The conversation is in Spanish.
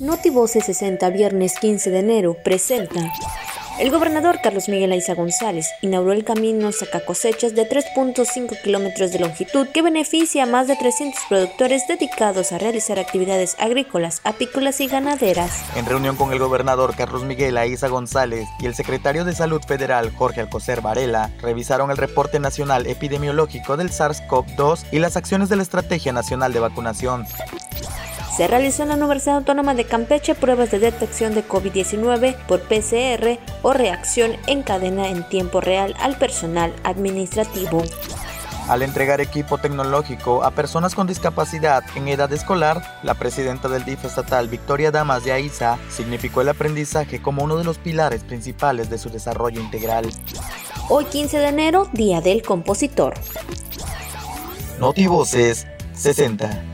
Notivoce 60, viernes 15 de enero, presenta. El gobernador Carlos Miguel Aiza González inauguró el camino Saca Cosechas de 3.5 kilómetros de longitud que beneficia a más de 300 productores dedicados a realizar actividades agrícolas, apícolas y ganaderas. En reunión con el gobernador Carlos Miguel Aiza González y el secretario de Salud Federal Jorge Alcocer Varela, revisaron el reporte nacional epidemiológico del SARS-CoV-2 y las acciones de la Estrategia Nacional de Vacunación. Se realizó en la Universidad Autónoma de Campeche pruebas de detección de COVID-19 por PCR o reacción en cadena en tiempo real al personal administrativo. Al entregar equipo tecnológico a personas con discapacidad en edad escolar, la presidenta del DIF estatal, Victoria Damas de Aiza, significó el aprendizaje como uno de los pilares principales de su desarrollo integral. Hoy 15 de enero, Día del Compositor. Notivoces 60.